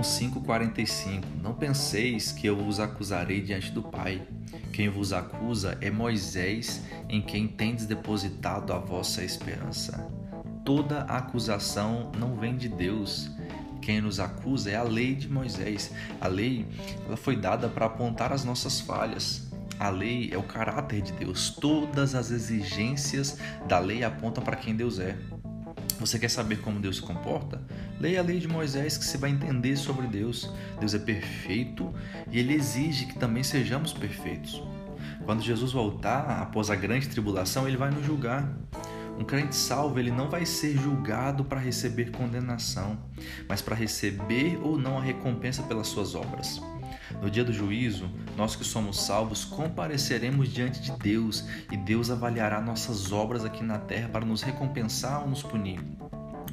João 5,45 Não penseis que eu vos acusarei diante do Pai. Quem vos acusa é Moisés, em quem tendes depositado a vossa esperança. Toda acusação não vem de Deus. Quem nos acusa é a lei de Moisés. A lei ela foi dada para apontar as nossas falhas. A lei é o caráter de Deus. Todas as exigências da lei apontam para quem Deus é. Você quer saber como Deus se comporta? Leia a lei de Moisés que você vai entender sobre Deus. Deus é perfeito e ele exige que também sejamos perfeitos. Quando Jesus voltar após a grande tribulação, ele vai nos julgar. Um crente salvo, ele não vai ser julgado para receber condenação, mas para receber ou não a recompensa pelas suas obras. No dia do juízo, nós que somos salvos compareceremos diante de Deus e Deus avaliará nossas obras aqui na terra para nos recompensar ou nos punir.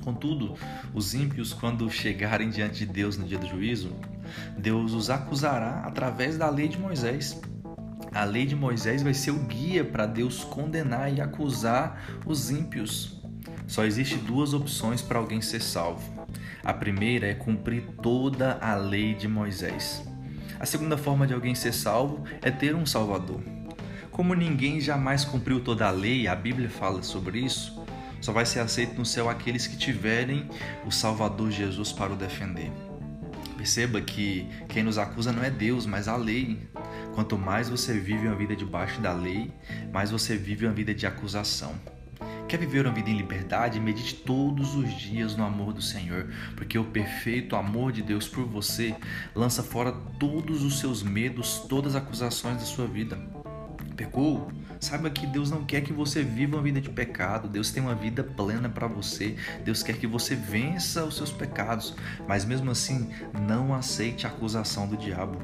Contudo, os ímpios, quando chegarem diante de Deus no dia do juízo, Deus os acusará através da lei de Moisés. A lei de Moisés vai ser o guia para Deus condenar e acusar os ímpios. Só existe duas opções para alguém ser salvo. A primeira é cumprir toda a lei de Moisés. A segunda forma de alguém ser salvo é ter um Salvador. Como ninguém jamais cumpriu toda a lei, a Bíblia fala sobre isso, só vai ser aceito no céu aqueles que tiverem o Salvador Jesus para o defender. Perceba que quem nos acusa não é Deus, mas a lei. Quanto mais você vive uma vida debaixo da lei, mais você vive uma vida de acusação. Quer viver uma vida em liberdade? Medite todos os dias no amor do Senhor, porque o perfeito amor de Deus por você lança fora todos os seus medos, todas as acusações da sua vida. Pecou? Saiba que Deus não quer que você viva uma vida de pecado. Deus tem uma vida plena para você. Deus quer que você vença os seus pecados. Mas mesmo assim, não aceite a acusação do diabo.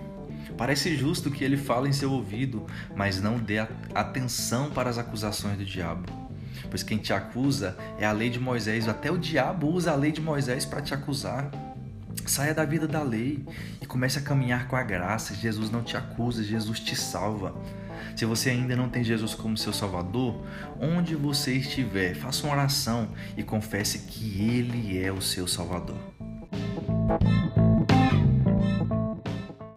Parece justo que ele fale em seu ouvido, mas não dê atenção para as acusações do diabo pois quem te acusa é a lei de Moisés. Até o diabo usa a lei de Moisés para te acusar. Saia da vida da lei e comece a caminhar com a graça. Jesus não te acusa, Jesus te salva. Se você ainda não tem Jesus como seu Salvador, onde você estiver, faça uma oração e confesse que Ele é o seu Salvador.